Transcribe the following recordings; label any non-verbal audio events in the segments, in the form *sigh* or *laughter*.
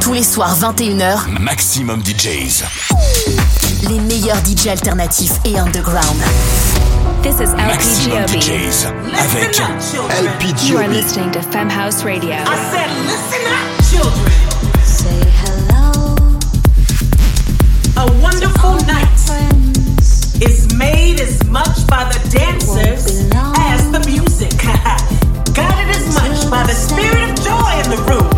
Tous les soirs 21h, Maximum DJs. Les meilleurs DJs alternatifs et underground. This is Maximum LPGOB. DJs avec You are listening to Femme House Radio. I said, listen up, children. Say hello, A wonderful night is made as much by the dancers as the music. *laughs* Guided as much by the spirit of joy in the room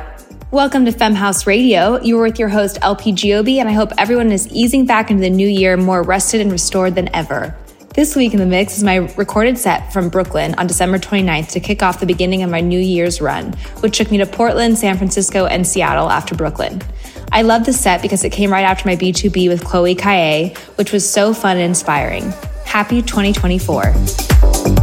Welcome to Femme House Radio. You're with your host, LPGOB, and I hope everyone is easing back into the new year more rested and restored than ever. This week in the mix is my recorded set from Brooklyn on December 29th to kick off the beginning of my New Year's run, which took me to Portland, San Francisco, and Seattle after Brooklyn. I love this set because it came right after my B2B with Chloe Kaye, which was so fun and inspiring. Happy 2024.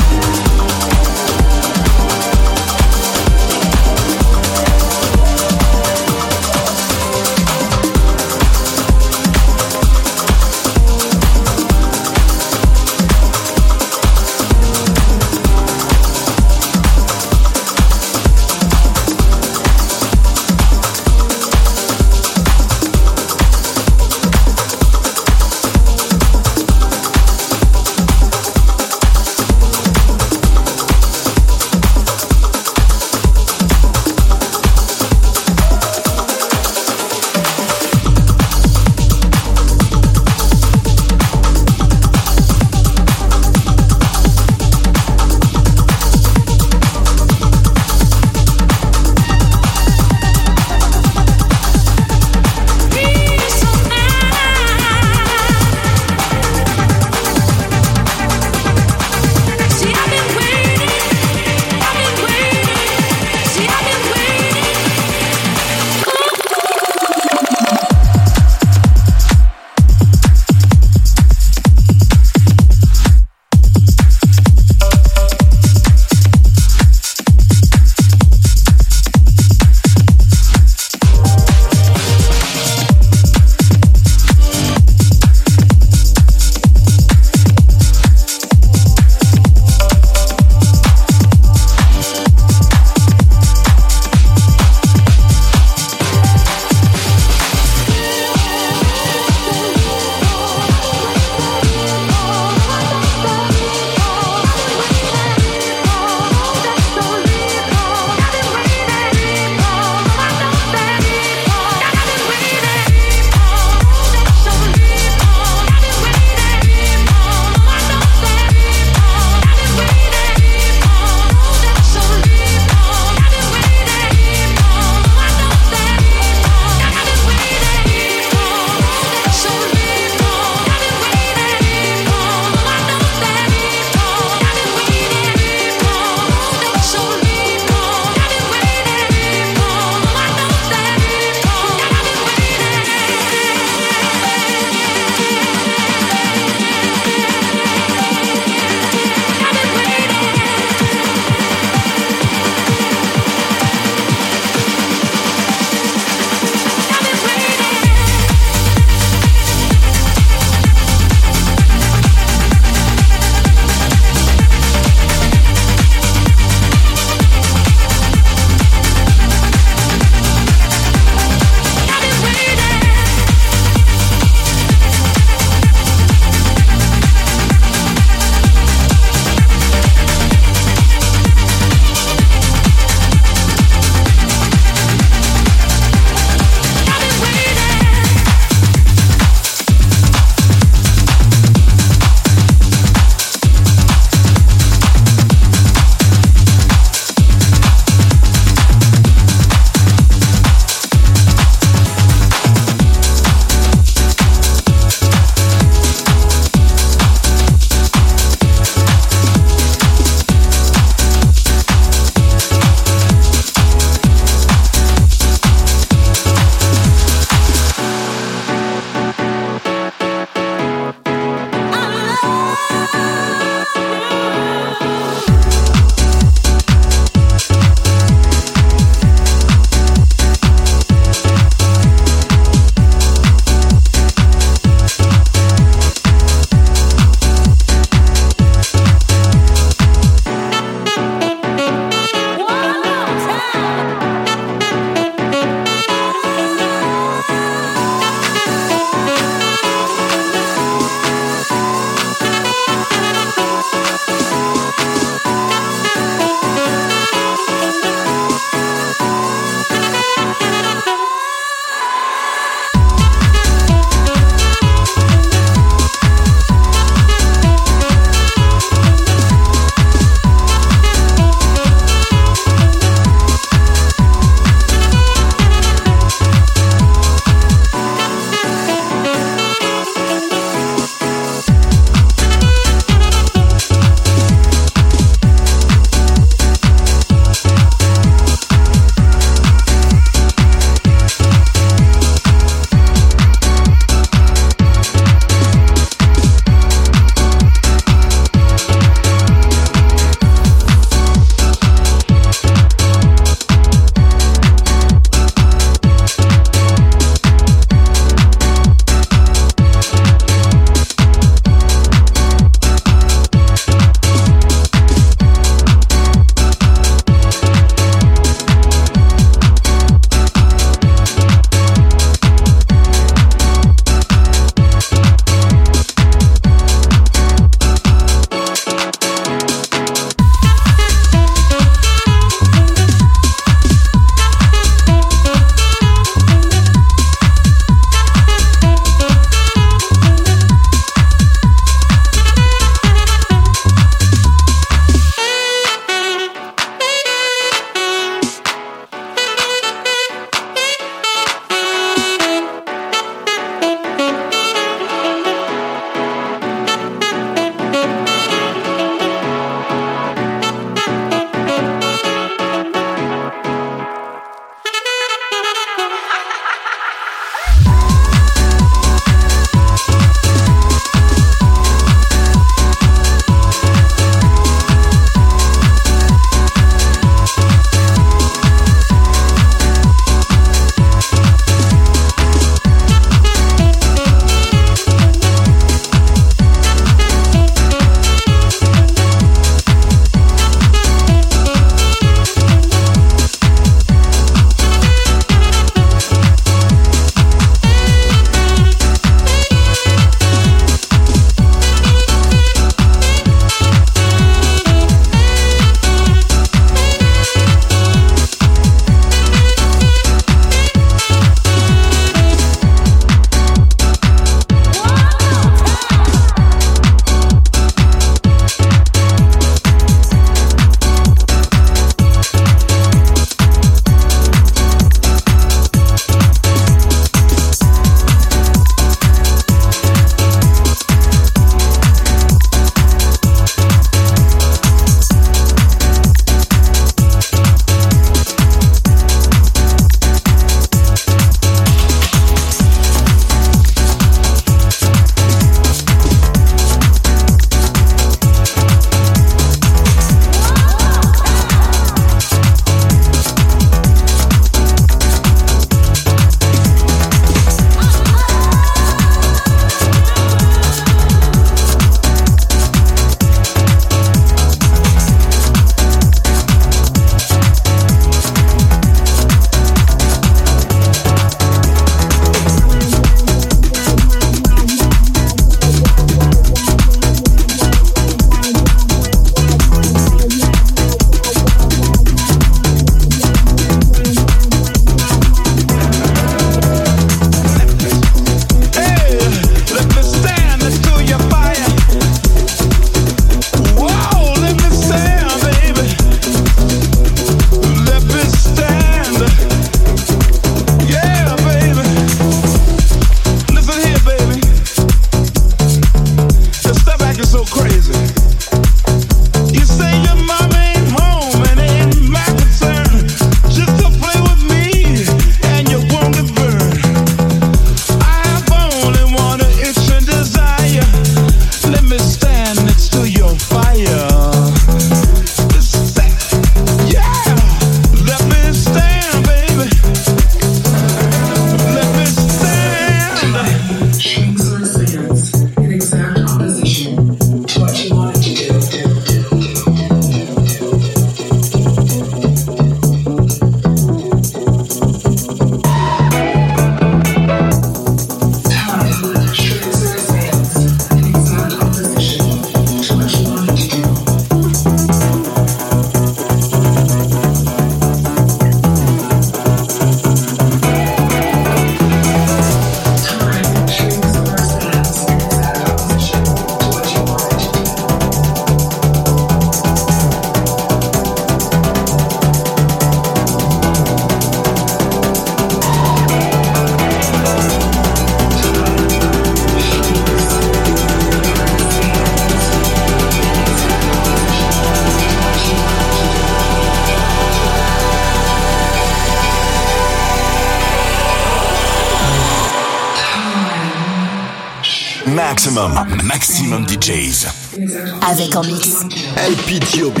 P.G.O.B.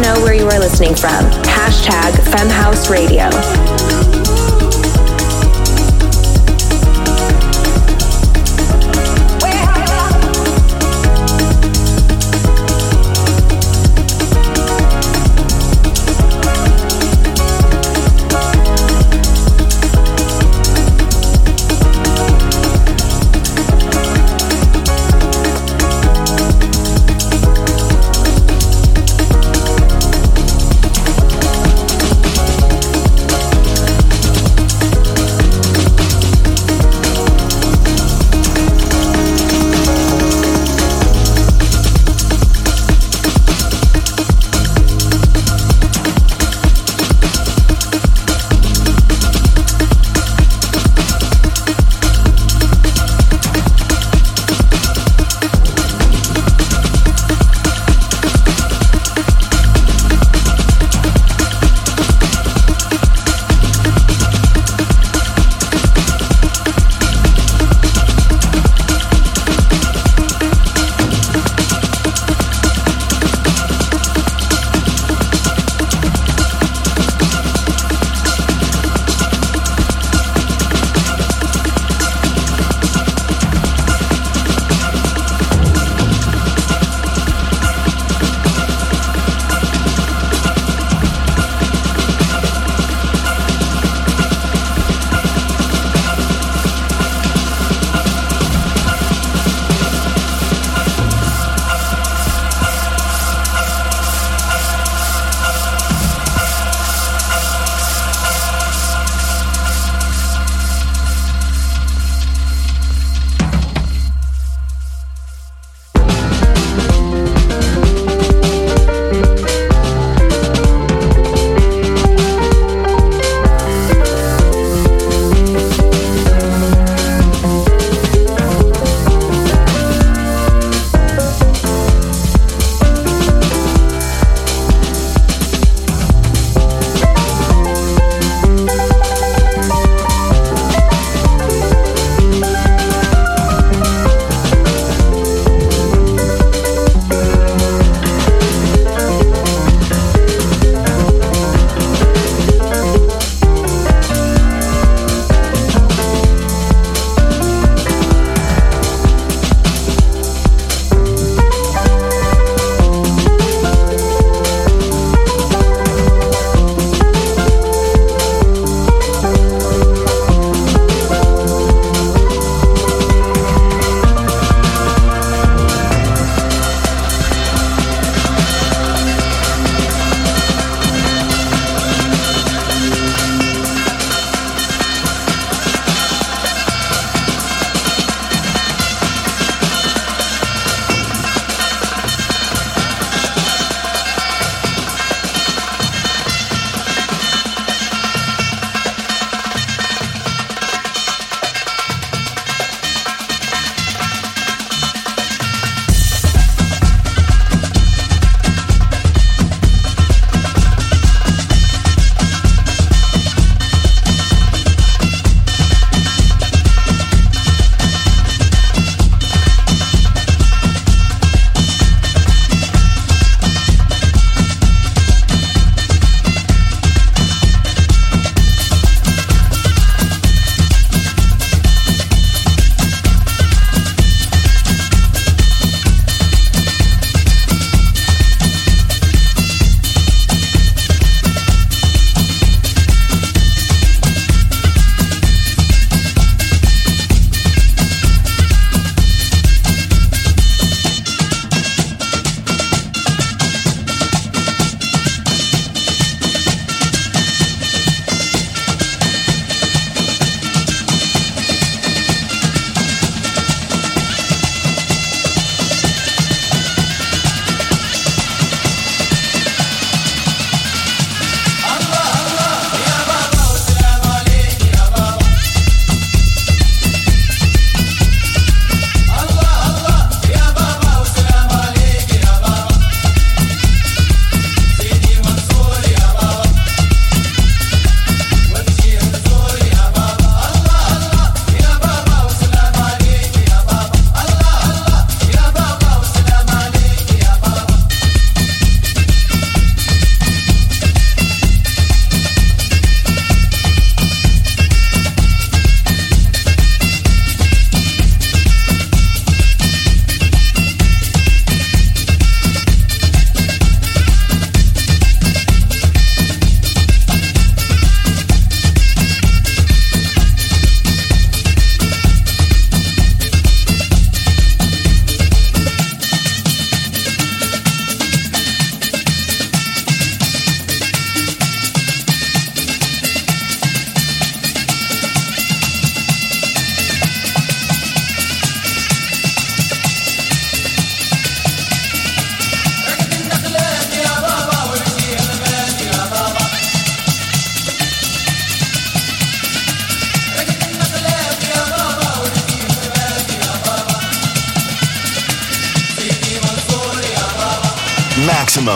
know where you are listening from. Hashtag FemHouse Radio.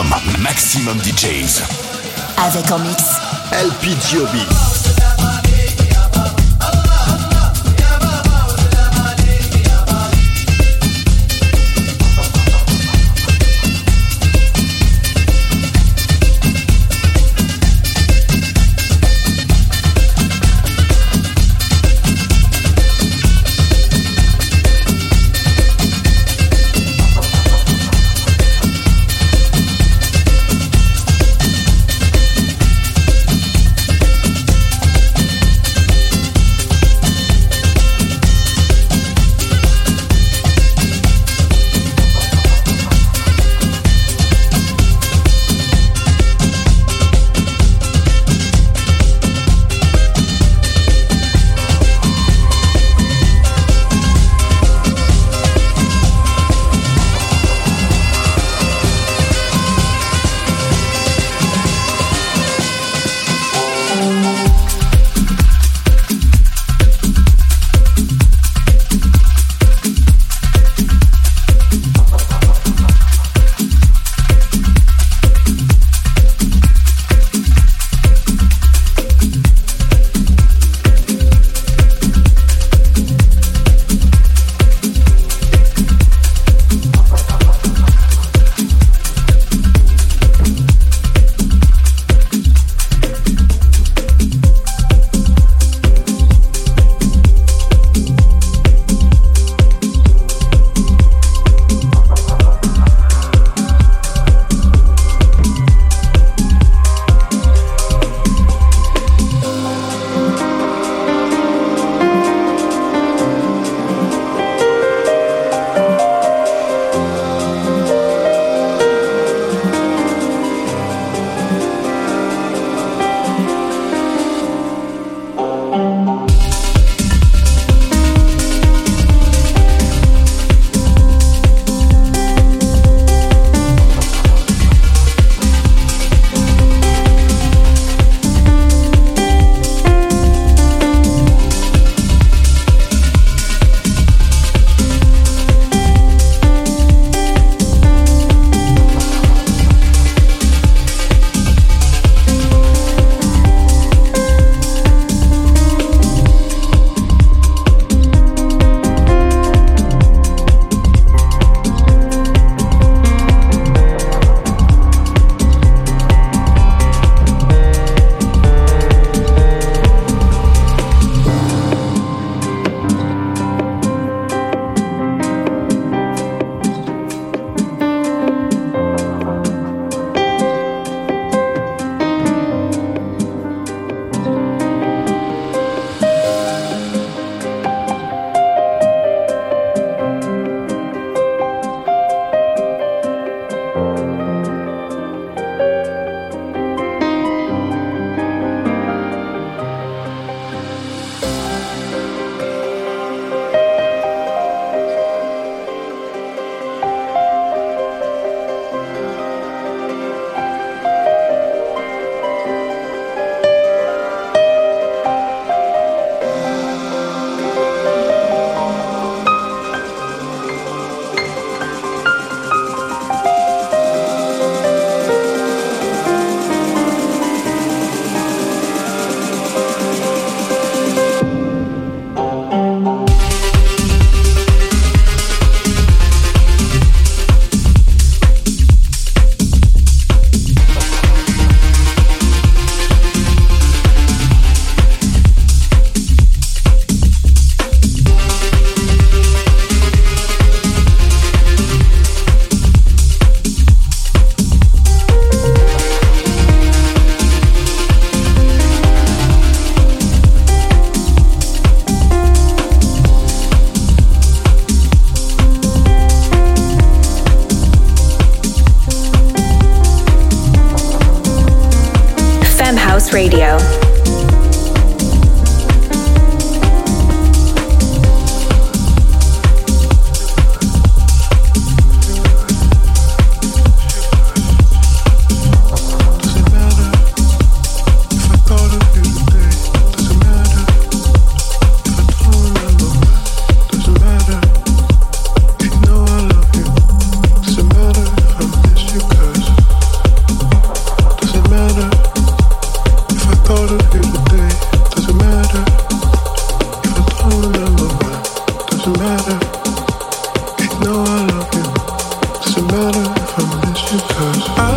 Maximum, maximum DJs. Avec en mix. LPGOB.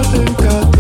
Think I